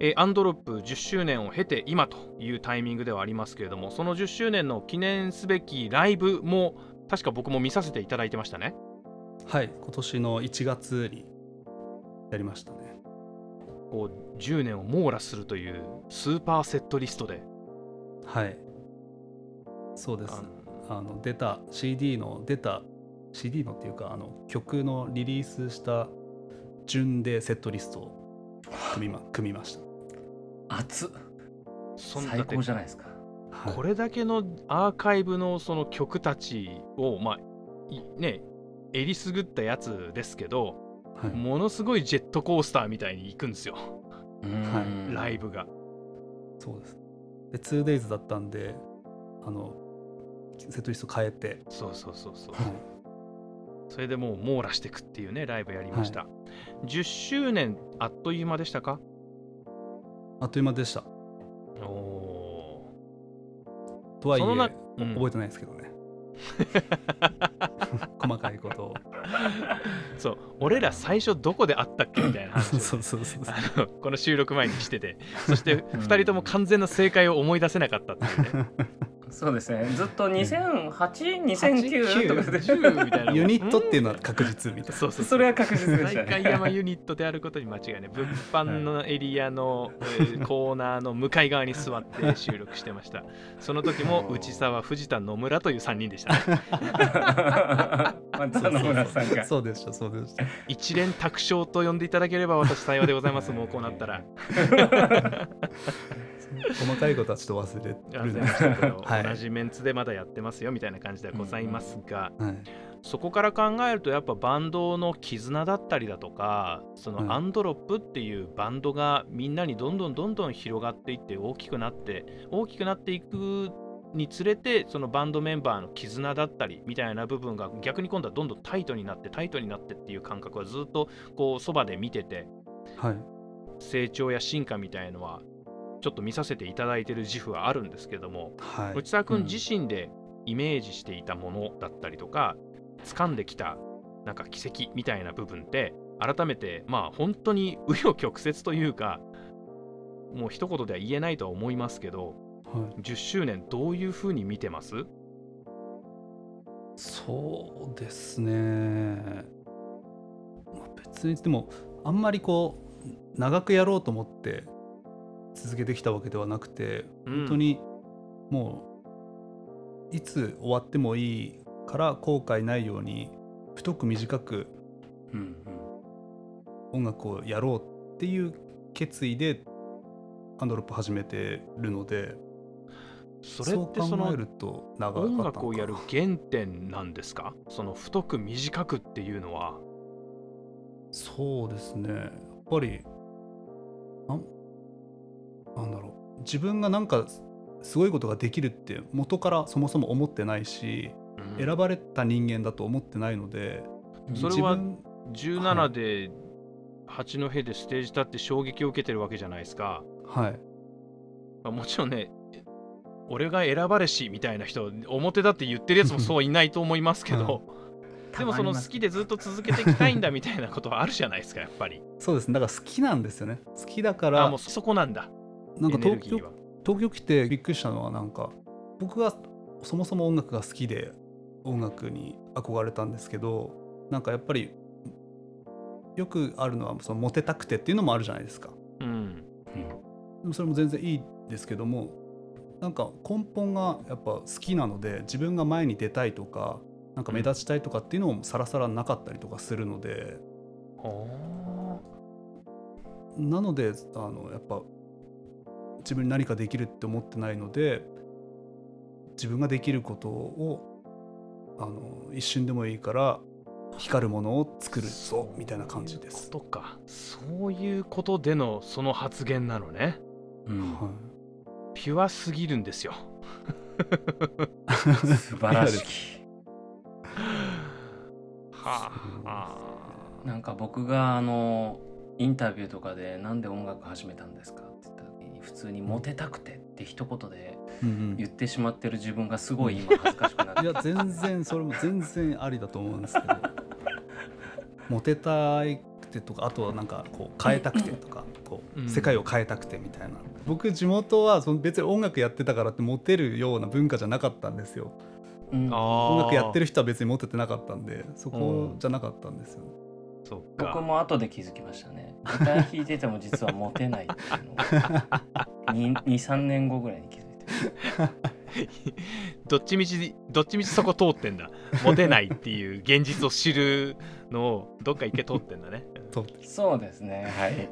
えーアンドロップ10周年を経て今というタイミングではありますけれどもその10周年の記念すべきライブも確か僕も見させていただいてましたね。はい今年の1月にやりましたね。こう10年を網羅するというスーパーセットリストで。はい。そうです。ああの出た CD の出た CD のっていうかあの曲のリリースした順でセットリストを組みま組みました熱最高じゃないですか。はい。これだけのアーカイブのその曲たちをまあいねえりすぐったやつですけど、はい。ものすごいジェットコースターみたいに行くんですよ、うーん。ライブが。そうです。で 2days だったんであのセットリスト変えて、そうそうそうそう。はい。それでもう網羅していくっていうねライブやりました、10周年あっという間でしたか？あっという間でした。おとはいえ、そのなうん。覚えてないですけどね。細かいことを。ー そう俺ら最初どこで会ったっけみたいな そうそうそうそう。この収録前にしてて。そして2人とも完全な正解を思い出せなかったっていうねそうですね。ずっと20082009とかで10みたいなユニットっていうのは確実みたいな。そうそうそれは確実でしたね。大会山ユニットであることに間違いない。物販のエリアの、えーコーナーの向かい側に座って収録してました。その時も内沢藤田野村という3人でしたね。松田野村さんが。そうでしたそうでした。一連卓勝と呼んでいただければ私幸いでございます。もうこうなったら 細かいことはちょっと忘れるんでますせんけど はい。同じメンツでまだやってますよみたいな感じではございますが、はい。そこから考えるとやっぱバンドの絆だったりだとかそはい。のアンドロップっていうバンドがみんなにどんどんどんどん広がっていって大きくなって大きくなっていくにつれてそのバンドメンバーの絆だったりみたいな部分が逆に今度はどんどんタイトになってタイトになってっていう感覚はずっとこうそばで見ててはい。成長や進化みたいのはちょっと見させていただいてる自負はあるんですけどもはい。内沢君うん。自身でイメージしていたものだったりとか、掴んできたなんか奇跡みたいな部分って改めてまあ本当に紆余曲折というかもう一言では言えないとは思いますけどはい。10周年どういうふうに見てます？そうですね、まあ、別にでもあんまりこう長くやろうと思って続けてきたわけではなくてうん。本当にもういつ終わってもいいから後悔ないように太く短くうん音楽をやろうっていう決意でアンドロップ始めてるのでそれってそのえると長かった音楽をやる原点なんですか？その太く短くっていうのは。そうですね。やっぱりなんだろう。自分がなんかすごいことができるって元からそもそも思ってないし、うん。選ばれた人間だと思ってないのでうんそれは自分17で八戸でステージ立って衝撃を受けてるわけじゃないですか。はい。まあもちろんね、俺が選ばれしみたいな人、表だって言ってるやつも そういないと思いますけど、でもその好きでずっと続けていきたいんだみたいなことはあるじゃないですか、やっぱり。そうですね。だから好きなんですよね。好きだかあ、らもうそこなんだ。なんか東京。東京来てびっくりしたのはなんか僕がそもそも音楽が好きで音楽に憧れたんですけどなんかやっぱりよくあるのはそのモテたくてっていうのもあるじゃないですかうん。でもそれも全然いいですけどもなんか根本がやっぱ好きなので自分が前に出たいとかなんか目立ちたいとかっていうのもさらさらなかったりとかするのではなのであのやっぱ自分に何かできるって思ってないので自分ができることをあの一瞬でもいいから光るものを作るぞみたいな感じです。とか。そういうことでのその発言なのね。うんはピュアすぎるんですよ。素晴らしき はあ。なんか僕があのインタビューとかで「なんで音楽始めたんですか?」って通に「モテたくて」って一言でいうん。言ってしまってる自分がすごい今恥ずかしくなっていや全然それも全然ありだと思うんですけど。モテたくくてとかあとはなんかこう変えたくてとかこうん。う世界を変えたくてみたいな。僕地元はその別に音楽やってたからってモテるような文化じゃなかったんですよ。うん。あ音楽やってるる人は別にモテてなかったんでそこじゃなかったんですよ、そっか。僕も後で気づきましたね。ギター弾いてても実はモテないっていうのを。23年後ぐらいに気づいて。どっちみちどっちみちそこ通ってんだ。モテないっていう現実を知るのをどっか一回通ってんだね。そうそうですね。はい。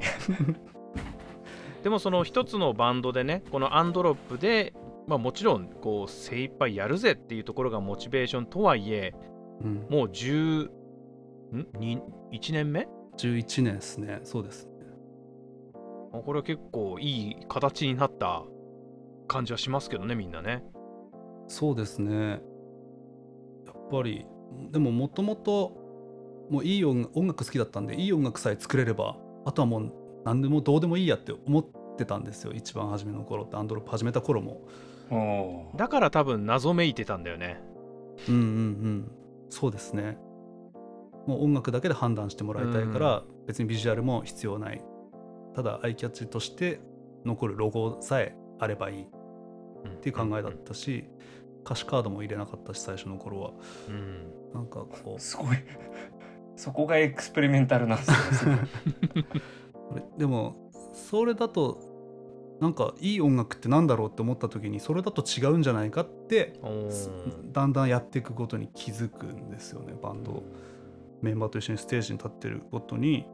でもその一つのバンドでねこのアンドロップでまあもちろんこう精一杯やるぜっていうところがモチベーションとはいえうん、もう10ん？に1年目？11年ですね。そうですね。あこれは結構いい形になった感じはしますけどねみんなね。そうですね。やっぱりでももともともういい音音楽好きだったんでいい音楽さえ作れればあとはもう何でもどうでもいいやって思ってたんですよ一番初めの頃って。アンドロップ始めた頃も。だから多分謎めいてたんだよね。うんうんうん。そうですねもう音楽だけで判断してもらいたいから、別にビジュアルも必要ない。ただアイキャッチとして残るロゴさえあればいい。っていう考えだったし、歌詞カードも入れなかったし最初の頃は。うん。なんかこう。すごい。そこがエクスペリメンタルなんですね。すごいあれ？でもそれだとなんかいい音楽ってなんだろうって思った時にそれだと違うんじゃないかってだんだんやっていくことに気づくんですよねバンド、メンバーと一緒にステージに立ってることに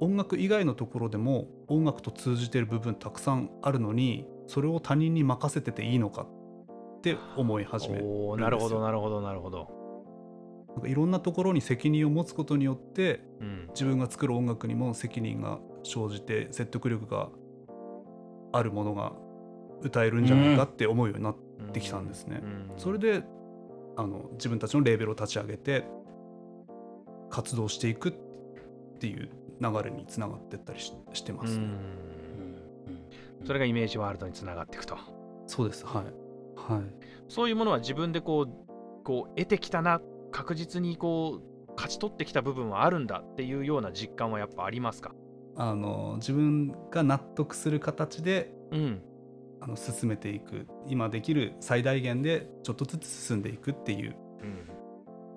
音楽以外のところでも音楽と通じてる部分たくさんあるのにそれを他人に任せてていいのかって思い始めるなるほどなるほどなるほど、なんかいろんなところに責任を持つことによってうん、自分が作る音楽にも責任が生じて説得力があるものが歌えるんじゃないかって思うようになってきたんですね。うん。それであの自分たちのレーベルを立ち上げて活動していくっていう流れにつながってったりししてます、ね。うん。それがイメージワールドにつながっていくと。そうです。はい。はい。そういうものは自分でこうこう得てきたな確実にこう勝ち取ってきた部分はあるんだっていうような実感はやっぱありますか？あの自分が納得する形でうん。あの進めていく。今できる最大限でちょっとずつ進んでいくっていう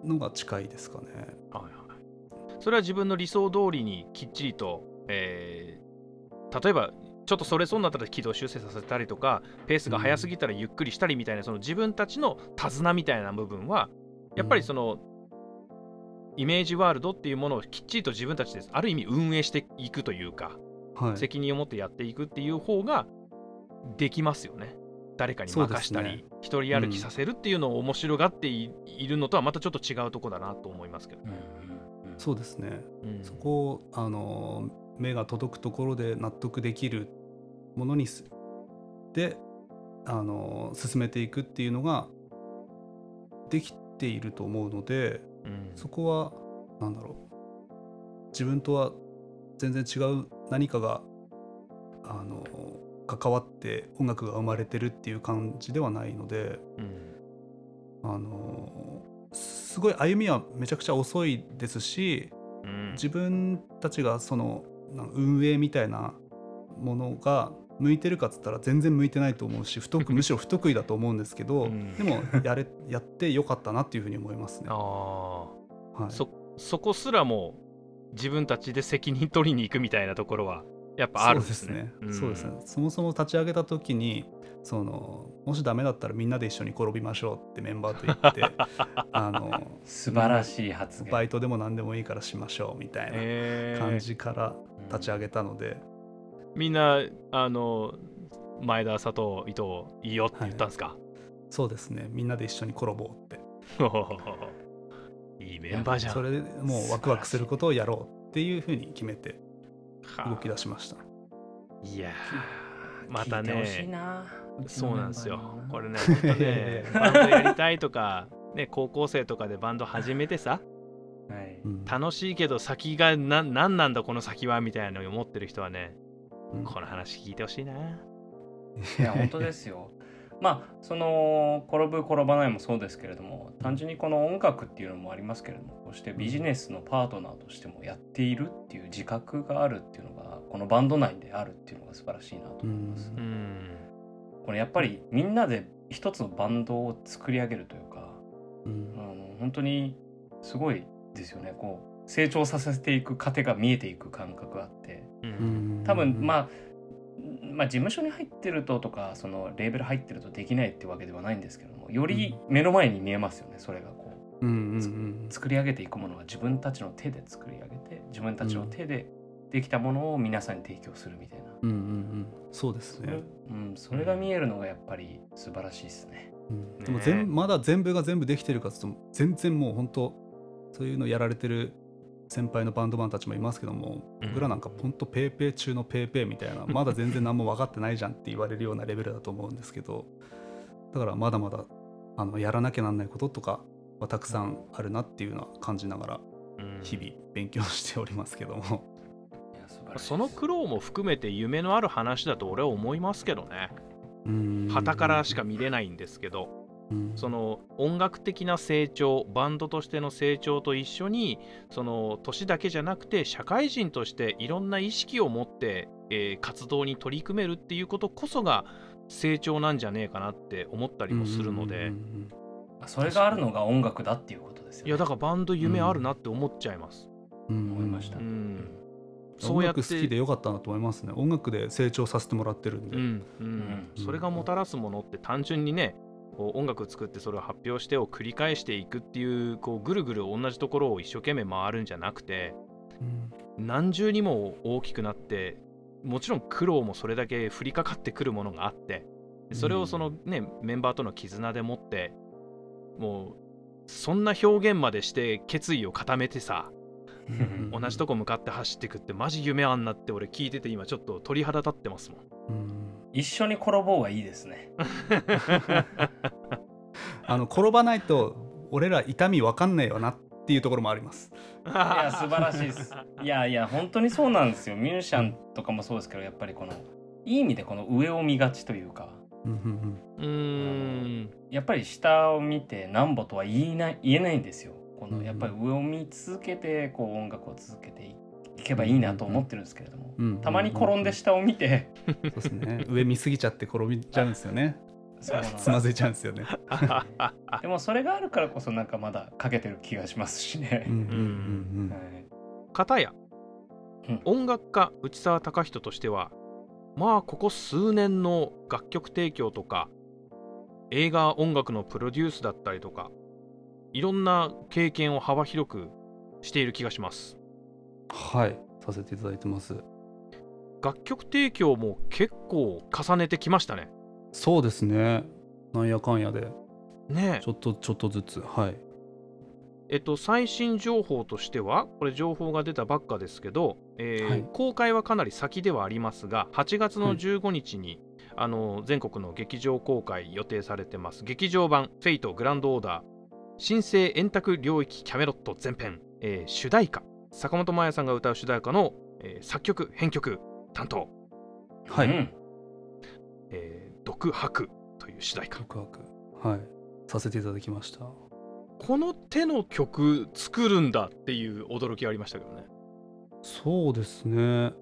うん。のが近いですかね。はいはいそれは自分の理想通りにきっちりと、えー例えばちょっとそれそうになったら軌道修正させたりとかペースが速すぎたらゆっくりしたりみたいな、その自分たちの手綱みたいな部分はやっぱりその、イメージワールドっていうものをきっちりと自分たちである意味運営していくというか、はい責任を持ってやっていくっていう方ができますよね。誰かに任したり、一人歩きさせるっていうのを面白がっていいるのとはまたちょっと違うとこだなと思いますけど。うんうんうんそうですね。うん。そこをあの目が届くところで納得できるものにすであの進めていくっていうのができていると思うのでうん。そこはなんだろう。自分とは全然違う何かがあの関わって音楽が生まれてるっていう感じではないのでうん。あのすごい歩みはめちゃくちゃ遅いですしうん。自分たちがその運営みたいなものが向いてるかっつったら全然向いてないと思うし不得むしろ不得意だと思うんですけど、うん。でもやれやってよかったなっていうふうに思いますね。あはい、あそそこすらも自分たちで責任取りに行くみたいなところはやっぱあるんですね。そうですね。そうですね。そもそも立ち上げた時に、そのもしダメだったらみんなで一緒に転びましょうってメンバーと言って、あの素晴らしい発言バイトでも何でもいいからしましょうみたいえーな感じから立ち上げたので、みんなあの前田佐藤伊藤いいよって言ったんですか、そうですね。みんなで一緒に転ぼうって。いいメンバーじゃん。それでもうワクワクすることをやろうっていうふうに決めてはあ動き出しました。いやーまたね。なそうなんですよ。これねね本当ね バンドやりたいとか、ね、高校生とかでバンド始めてさはい。うん。楽しいけど先がな何なんだこの先はみたいなのを思ってる人はねうん。この話聞いてほしいな。いや本当ですよまあその転ぶ転ばないもそうですけれども単純にこの音楽っていうのもありますけれどもこうしてビジネスのパートナーとしてもやっているっていう自覚があるっていうのがこのバンド内であるっていうのが素晴らしいなと思います。これやっぱりみんなで一つのバンドを作り上げるというかうん。あの本当にすごいですよね。こう成長させていく過程が見えていく感覚があって。ううんん。多分まあまあ事務所に入ってるととかそのレーベル入ってるとできないってわけではないんですけどもより目の前に見えますよねそれがこう。うんうん作り上げていくものは自分たちの手で作り上げて自分たちの手でできたものを皆さんに提供するみたいな、うんうんうん。そうですね、うん、それが見えるのがやっぱり素晴らしいですね。うん。ね。でも全まだ全部が全部できてるかと全然もう本当そういうのやられてる先輩のバンドマンたちもいますけども、うん。僕らなんか本当ペーペー中のペーペーみたいな まだ全然何も分かってないじゃんって言われるようなレベルだと思うんですけどだからまだまだあのやらなきゃなんないこととかはたくさんあるなっていうのは感じながらうん。日々勉強しておりますけども、いや素晴らしい。ですその苦労も含めて夢のある話だと俺は思いますけどね。うん。旗からしか見れないんですけど。うんその音楽的な成長バンドとしての成長と一緒にその年だけじゃなくて社会人としていろんな意識を持って、えー活動に取り組めるっていうことこそが成長なんじゃねえかなって思ったりもするので、うんうんそれがあるのが音楽だっていうことですよね。いやだからバンド夢あるなって思っちゃいます、うん。うん思いました。ううんん。そうやって音楽好きでよかったなと思いますね。音楽で成長させてもらってるんで、うんうん。うん。それがもたらすものって単純にね音楽作ってそれを発表してを繰り返していくっていうこうぐるぐる同じところを一生懸命回るんじゃなくてうん。何重にも大きくなってもちろん苦労もそれだけ降りかかってくるものがあってでそれをそのね、メンバーとの絆でもってもうそんな表現までして決意を固めてさうん。同じとこ向かって走ってくってマジ夢あんなって俺聞いてて今ちょっと鳥肌立ってますもん。うん一緒に転ぼうはいいですね。あの転ばないと俺ら痛み分かんないよなっていうところもあります。いや素晴らしいです。いやいや本当にそうなんですよ。ミュージシャンとかもそうですけどやっぱりこのいい意味でこの上を見がちというかうんやっぱり下を見てなんぼとは言えない言えないんですよ。こうんのやっぱり上を見続けてこう音楽を続けていけばいいなと思ってるんですけれども、うん。たまに転んで下を見て、そうですね。上見すぎちゃって転びちゃうんですよね。そうつまずいちゃうんですよね。でもそれがあるからこそなんかまだかけてる気がしますしね。片や、うん。音楽家内澤隆人としてはまあここ数年の楽曲提供とか映画音楽のプロデュースだったりとかいろんな経験を幅広くしている気がしますはいさせていただいてます。楽曲提供も結構重ねてきましたね。そうですね。なんやかんやで。ねちょっとちょっとずつはい。えっと最新情報としてはこれ情報が出たばっかですけど、えーはい。公開はかなり先ではありますが8月のはい。15日に、あの全国の劇場公開予定されてます。劇場版「フェイトグランドオーダー新生円卓領域キャメロット前編」えー主題歌坂本真綾さんが歌う主題歌の、えー作曲編曲担当。はい。うん「えー独白」という主題歌。告白。はい。させていただきました。この手の曲作るんだっていう驚きがありましたけどね。そうですね。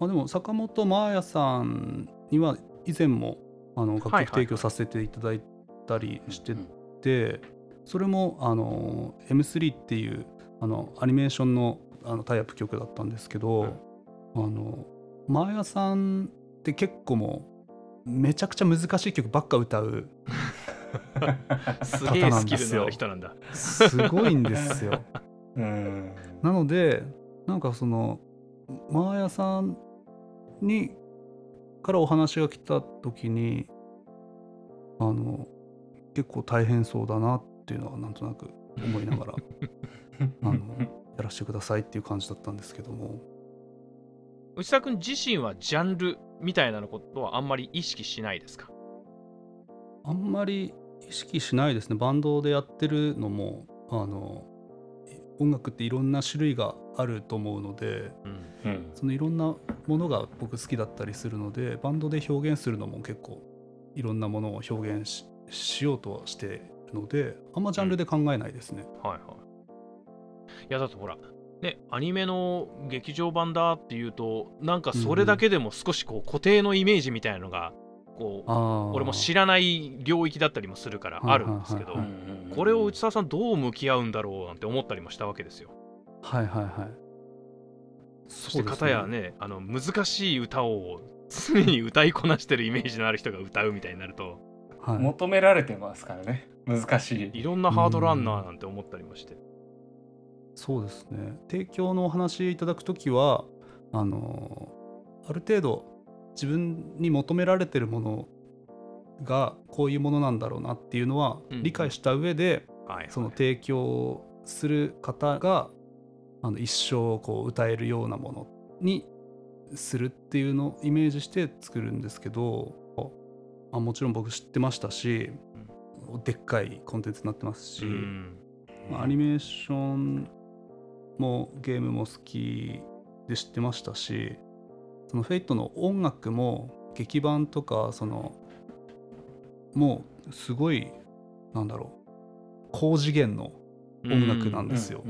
まあでも坂本真綾さんには以前もあの楽はいはい曲提供させていただいたりしてうんて、それもあの M3 っていうあのアニメーションのあのタイアップ曲だったんですけど、あの真綾さんって結構もうめちゃくちゃ難しい曲ばっか歌う すげえスキルのある人なんだ。すごいんですよ。うん。なのでなんかそのマーヤさんにからお話が来た時にあの結構大変そうだなっていうのはなんとなく思いながら あの やらせてくださいっていう感じだったんですけども。内田君自身はジャンルみたいなことはあんまり意識しないですか？あんまり意識しないですね。バンドでやってるのもあの音楽っていろんな種類があると思うのでうん。うん。そのいろんなものが僕好きだったりするのでバンドで表現するのも結構いろんなものを表現ししようとはしてるのであんまジャンルで考えないですね。はいはい。いやだってほら、ね、アニメの劇場版だっていうと、なんかそれだけでも少しこう固定のイメージみたいなのが、こう、あー。俺も知らない領域だったりもするからあるんですけどこれを内澤さんどう向き合うんだろうなんて思ったりもしたわけですよ。はいはいはい。そして片やね、あの難しい歌を常に歌いこなしてるイメージのある人が歌うみたいになると、はい、求められてますからね。難しい。いろんなハードルあんななんて思ったりもして。そうですね。提供のお話いただくときはあのある程度自分に求められてるものがこういうものなんだろうなっていうのはうん。理解した上で、はい、その提供する方があの一生こう歌えるようなものにするっていうのをイメージして作るんですけどあもちろん僕知ってましたし、でっかいコンテンツになってますし、うん。まあアニメーションもゲームも好きで知ってましたしそのフェイトの音楽も劇版とかそのもうすごいなんだろう高次元の音楽なんですよ。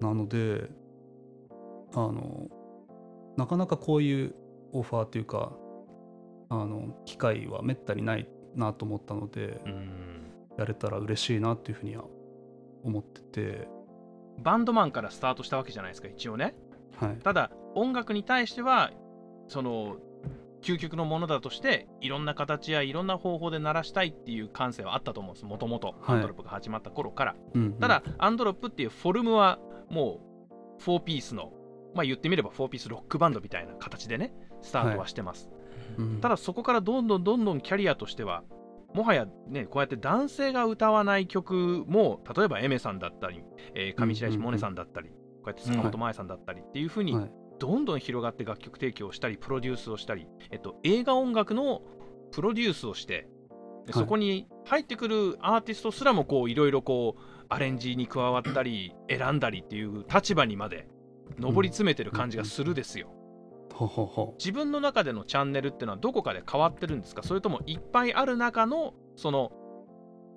なのであのなかなかこういうオファーというかあの機会はめったにないなと思ったので、うん。やれたら嬉しいなっていうふうには思ってて、バンドマンからスタートしたわけじゃないですか一応ね。はい、ただ音楽に対してはその究極のものだとしていろんな形やいろんな方法で鳴らしたいっていう感性はあったと思うんですもともとはい。アンドロップが始まった頃から、うんうん。ただアンドロップっていうフォルムはもう4ピースのまあ言ってみれば4ピースロックバンドみたいな形でねスタートはしてます、うん。ただそこからどんどんどんどんキャリアとしてはもはやねこうやって男性が歌わない曲も例えばエメさんだったり、えー上白石萌音さんだったり、こうやって坂本真綾さんだったりっていう風にはい。どんどん広がって楽曲提供をしたりプロデュースをしたり、えっと、映画音楽のプロデュースをしてではい。そこに入ってくるアーティストすらもこういろいろこうアレンジに加わったり選んだりっていう立場にまで上り詰めてる感じがするですよ。自分の中でのチャンネルっていうのはどこかで変わってるんですか？それともいっぱいある中のその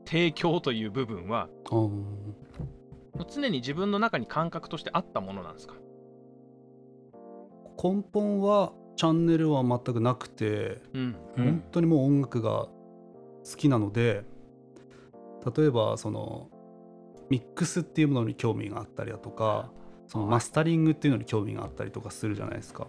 提供という部分は常に自分の中に感覚としてあったものなんですか？根本はチャンネルは全くなくて、うんうん。本当にもう音楽が好きなので例えばそのミックスっていうものに興味があったりだとかそのマスタリングっていうのに興味があったりとかするじゃないですか。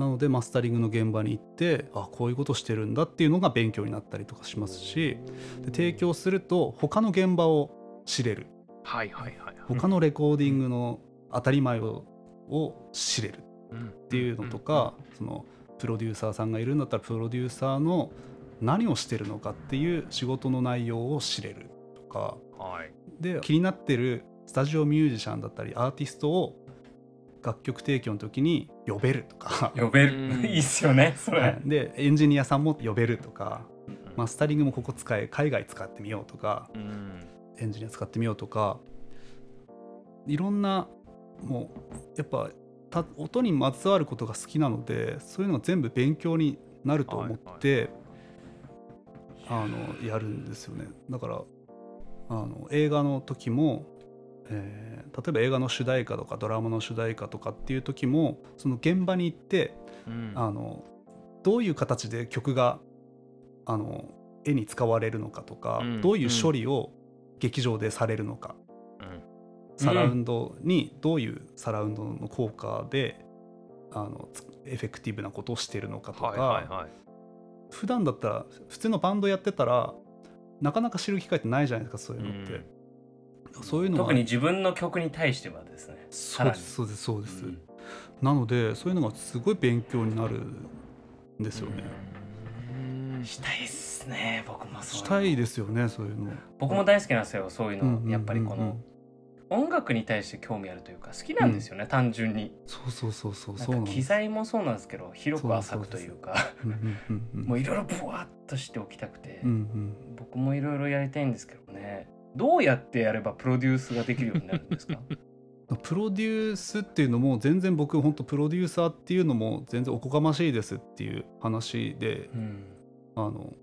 なのでマスタリングの現場に行ってあこういうことしてるんだっていうのが勉強になったりとかしますしで提供すると他の現場を知れる。はいはいはいはい。他のレコーディングの当たり前をを知れる。うん。っていうのとか、そのプロデューサーさんがいるんだったらプロデューサーの何をしてるのかっていう仕事の内容を知れるとか。はい。で気になってるスタジオミュージシャンだったりアーティストを楽曲提供の時に呼べるとか、呼べうん。るいいっすよねそれ、はい。でエンジニアさんも呼べるとか。うん。マスタリングもここ使え海外使ってみようとか。うん。エンジニア使ってみようとか。いろんなもうやっぱた音にまつわることが好きなのでそういうのが全部勉強になると思って、あのやるんですよね。だからあの映画の時も、えー例えば映画の主題歌とかドラマの主題歌とかっていう時もその現場に行ってうん。あのどういう形で曲があの絵に使われるのかとか、うん。どういう処理を劇場でされるのか、サラウンドにどういうサラウンドの効果であのつエフェクティブなことをしてるのかとか、はいはいはい。普段だったら普通のバンドやってたらなかなか知る機会ってないじゃないですかそういうのって、そういうのは。特に自分の曲に対してはですね。そうですそうですそうです、うん。なのでそういうのがすごい勉強になるんですよね、うん。したいっすね僕もそうしたいですよねそういうの。僕も大好きなんですよそういうの、うんうんうんうん。やっぱりこの音楽に対して興味あるというか好きなんですよね、単純に。そうそうそうそうそう機材もそうなんですけど広く浅くというか。うんうんうんうん。もういろいろブワーっとしておきたくて、うんうん。僕もいろいろやりたいんですけどねどうやってやればプロデュースができるようになるんですか？プロデュースっていうのも全然僕本当プロデューサーっていうのも全然おこがましいですっていう話でうん。あの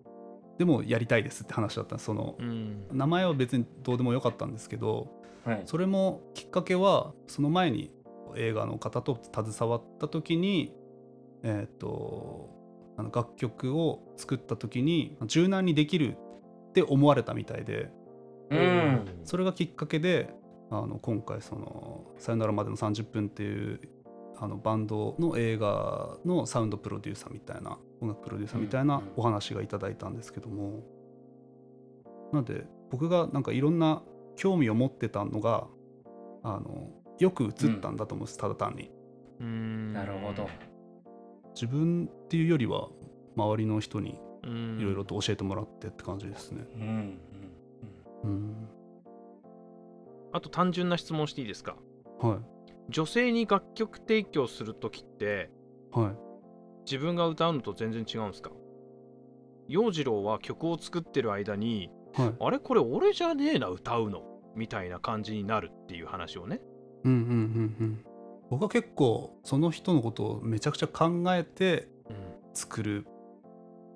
でもやりたいですって話だったそのうん。名前は別にどうでもよかったんですけどはい。それもきっかけはその前に映画の方と携わった時にえっ、とあの楽曲を作った時に柔軟にできるって思われたみたいでうん。それがきっかけであの今回その「さよならまでの30分」っていうあのバンドの映画のサウンドプロデューサーみたいな音楽プロデューサーみたいなお話がいただいたんですけども、なので僕がなんかいろんな興味を持ってたのがあのよく映ったんだと思うんです、ただ単に。うん。なるほど。自分っていうよりは周りの人にうん。いろいろと教えてもらってって感じですね。うんうんうん、あと単純な質問していいですか？はい。女性に楽曲提供するときってはい。自分が歌うのと全然違うんですか？陽次郎は曲を作ってる間にはい。あれこれ俺じゃねえな歌うのみたいな感じになるっていう話をね。うんうんうんうん。僕は結構その人のことをめちゃくちゃ考えてうん。作る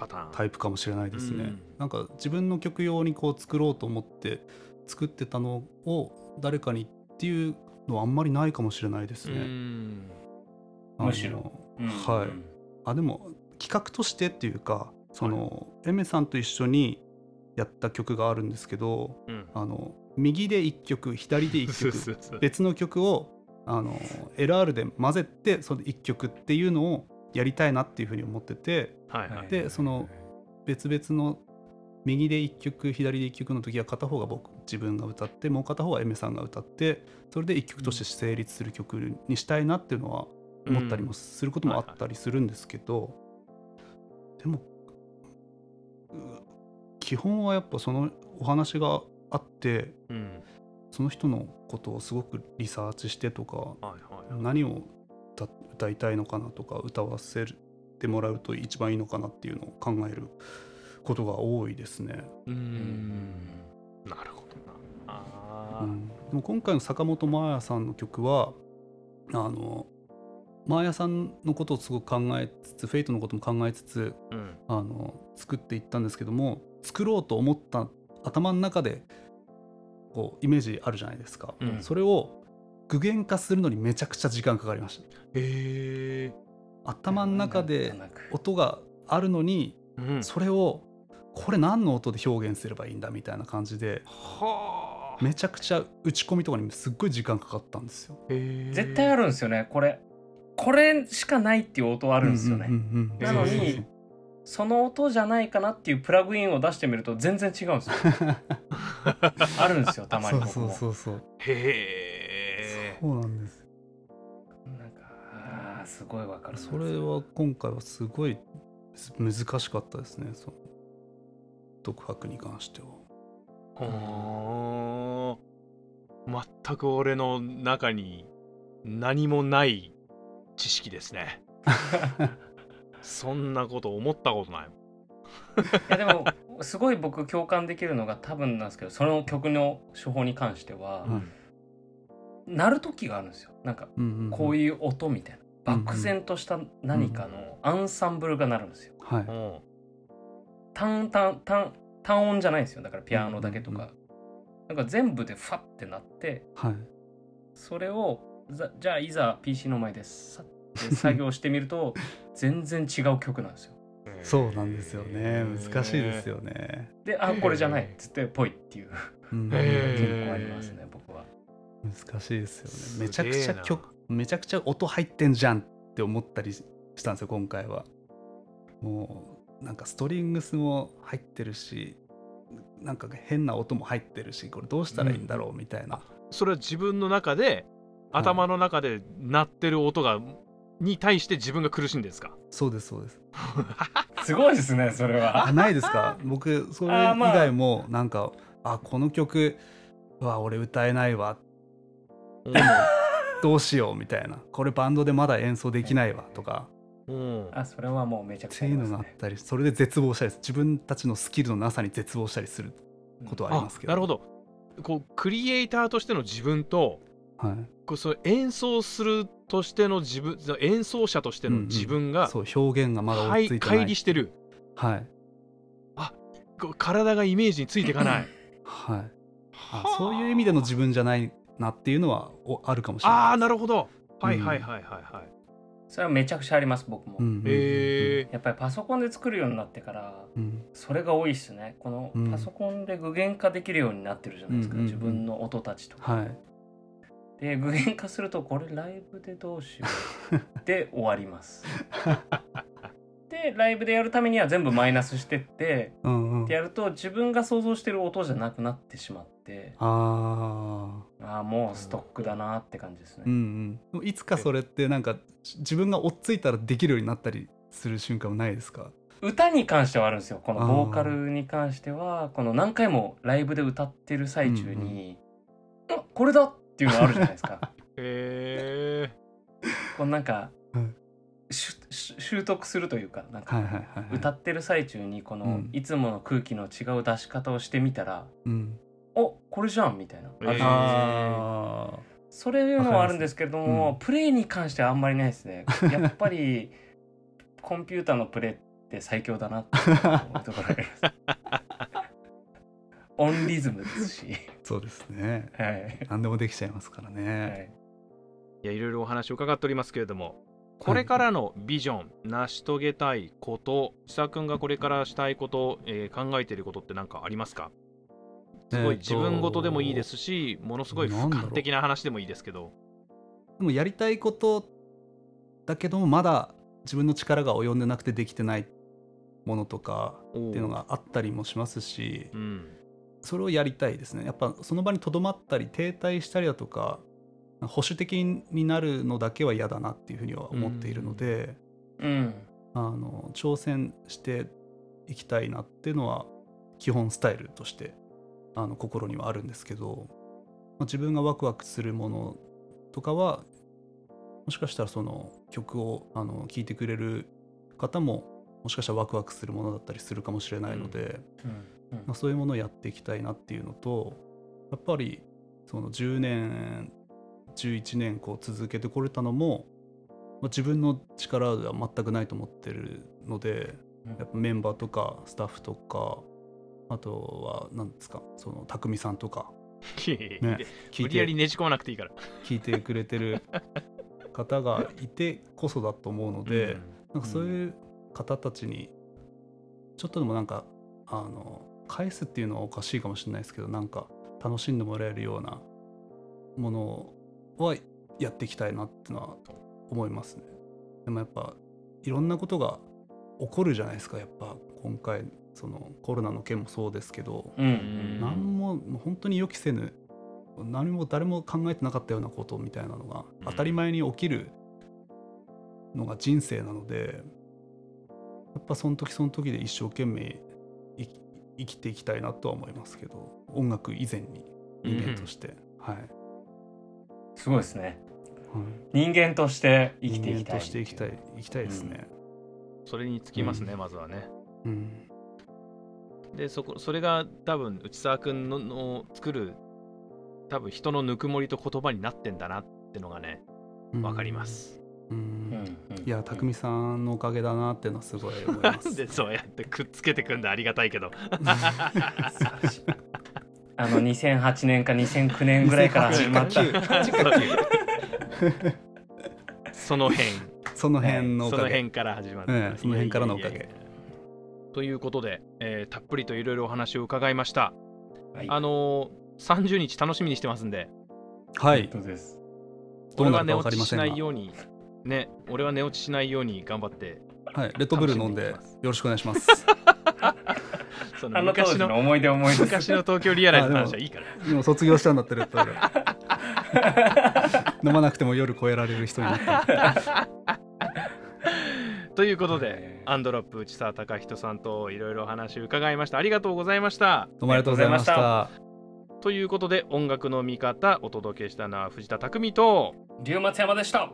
パターン。タイプかもしれないですね、うん。なんか自分の曲用にこう作ろうと思って作ってたのを誰かにっていうのはあんまりないかもしれないですうね、ん。あのむしろ。うん。はい。あでも企画としてっていうかその、エメさんと一緒にやった曲があるんですけどうん。あの右で1曲左で1そう曲別の曲をあの LR で混ぜてその1曲っていうのをやりたいなっていうふうに思っててはいはい。でその別々の右で1曲左で1曲の時は片方が僕自分が歌ってもう片方はエメさんが歌ってそれで1曲として成立する曲にしたいなっていうのは思ったりもすることもあったりするんですけど、でもう基本はやっぱそのお話があってうん。その人のことをすごくリサーチしてとかはいはいはい。何を歌歌いたいのかなとか歌わせてもらうと一番いいのかなっていうのを考えることが多いですね。ううん。んなるほどな。うん、でも今回の坂本真綾さんの曲はあの真綾さんのことをすごく考えつつフェイトのことも考えつつうん。あの作っていったんですけども作ろうと思った頭の中でこうイメージあるじゃないですか、うん。それを具現化するのにめちゃくちゃ時間かかりました。へえ頭の中で音があるのにうん。それをこれ何の音で表現すればいいんだみたいな感じではあ。めちゃくちゃ打ち込みとかにすっごい時間かかったんですよ。絶対あるるんですよね。これこれしかないっていう音あるんですよね、なのにその音じゃないかなっていうプラグインを出してみると全然違うんですよ。あるんですよたまにそうそうそうそう。へえそうなんです。なんかあーすごいわかるそれは今回はすごい難しかったですね。その独白に関しては。はあ全く俺の中に何もない知識ですね。そんなこと思ったことないいやでもすごい僕共感できるのが多分なんですけどその曲の手法に関しては、はい鳴る時があるんですよ。なんかこういう音みたいな、漠然とした何かのアンサンブルが鳴るんですよ。うん。はい。うん。単単単単音じゃないんですよ。だからピアノだけとか、なんか全部でファってなってはい。それをざじゃあいざ PC の前でさって作業してみると 全然違う曲なんですよ。そうなんですよね。難しいですよね。であこれじゃない。っつってぽいっていう。結ー。構ありますね難しいですよすね。めちゃくちゃ曲、めちゃくちゃ音入ってんじゃんって思ったりしたんですよ、今回は。もう、なんかストリングスも入ってるし、なんか変な音も入ってるし、これどうしたらいいんだろうみたいな。それは自分の中で頭の中で鳴ってる音がに対して自分が苦しいんですか？そうです、そうです。すごいですねそれはあないですか？僕 それ以外もなんかあこの曲は俺歌えないわうんどうしようみたいな。これバンドでまだ演奏できないわとか。うん。あそれはもうめちゃくちゃありますっていうのがあっねたりそれで絶望したり自分たちのスキルのなさに絶望したりすることはありますけど、なるほど。こうクリエイターとしての自分とはい、こうそう演奏するとしての自分演奏者としての自分が、そう表現がまだ追はいいついてない。乖離してる。はい。こう体がイメージについていかない。はい。あ。そういう意味での自分じゃないなっていうのはおあるかもしれない。ああなるほど。はいはいはいはいはい、それはめちゃくちゃあります僕も、うえやっぱりパソコンで作るようになってからうん。それが多いっすね。このうん。パソコンで具現化できるようになってるじゃないですか、うん自分の音たちとか、はい。で具現化するとこれライブでどうしよう。で終わります。でライブでやるためには全部マイナスしてってうんうん。ってやると自分が想像してる音じゃなくなってしまって。ああああもうストックだなって感じですね、うんうん。いつかそれってなんかし自分が追っついたらできるようになったりする瞬間はないですか？歌に関してはあるんですよ。このボーカルに関してはこの何回もライブで歌ってる最中に、あこれだっていうのあるじゃないですか。へえこのなんか、うん習得するというかなんか、はいはい歌ってる最中にこの、うん。いつもの空気の違う出し方をしてみたらうん。おこれじゃんみたいな、あるじゃないですかあそういうのはあるんですけれども、うん。プレイに関してはあんまりないですね。やっぱりコンピューターのプレイって最強だなっていうところがあります。オンリズムですし、ーそうですね。はい。何でもできちゃいますからはね、い、いやいろいろお話を伺っておりますけれどもこれからのビジョン、成し遂げたいこと千佐君がこれからしたいこと、えー考えていることって何かありますか？すごい自分事でもいいですし、ものすごい俯瞰的な話でもいいですけど。でもやりたいことだけどもまだ自分の力が及んでなくてできてないものとかっていうのがあったりもしますしうんそれをやりたいですね。やっぱその場にとどまったり停滞したりだとか保守的になるのだけは嫌だなっていうふうには思っているので、うん。あの挑戦していきたいなっていうのは基本スタイルとしてあの心にはあるんですけど、まあ自分がワクワクするものとかはもしかしたらその曲をあの聴いてくれる方ももしかしたらワクワクするものだったりするかもしれないので、うんまあ、そういうものをやっていきたいなっていうのとやっぱりその10年11年こう続けてこれたのも、まあ、自分の力では全くないと思ってるのでうん。やっぱメンバーとかスタッフとかあとは何ですか？その匠さんとか、ね、聞いて。無理やりねじ込まなくていいから。聞いてくれてる方がいてこそだと思うので、なんかそういう方たちにちょっとでもなんかあの返すっていうのはおかしいかもしれないですけどなんか楽しんでもらえるようなものはやっていきたいなっていうのは思いますね。でもやっぱいろんなことが起こるじゃないですかやっぱ今回そのコロナの件もそうですけど、うんうん何も本当に予期せぬ何も誰も考えてなかったようなことみたいなのがうん。当たり前に起きるのが人生なのでやっぱその時その時で一生懸命生き生きていきたいなとは思いますけど音楽以前に人間として、はい、すごいですね。はい、人間として生きていきたい人間として生きたい生きたいですね。それにつきますね、まずはね。うんでそこそれが多分内澤君のの作る多分人のぬくもりと言葉になってんだなってのがねわかりま。す、うん。うんうん。いや匠さんのおかげだなっていうのはすごい思います。でそうやってくっつけてくんだありがたいけど。あの2008年か2009年ぐらいから始まった。2008か9 その辺。その辺のおかげ。その辺から始まった、ええその辺からのおかげ。いやいやいやということで、えーたっぷりといろいろお話を伺いましたはいあのー、30日楽しみにしてますんではい。どうなるか俺は寝分かりませんが落ちしない。ようにね俺は寝落ちしないように頑張ってはい。レッドブル飲んでよろしくお願いします。そあの昔の思い出思い出昔の東京リアライズの話はいいから今卒業したんだってレッドブル。飲まなくても夜超えられる人になった。ということではい。アンドロップ内澤隆人さんといろいろお話を伺いました。ありがとうございました。どうもありがとうございました。ということで音楽の見方お届けしたのは藤田匠と龍松山でした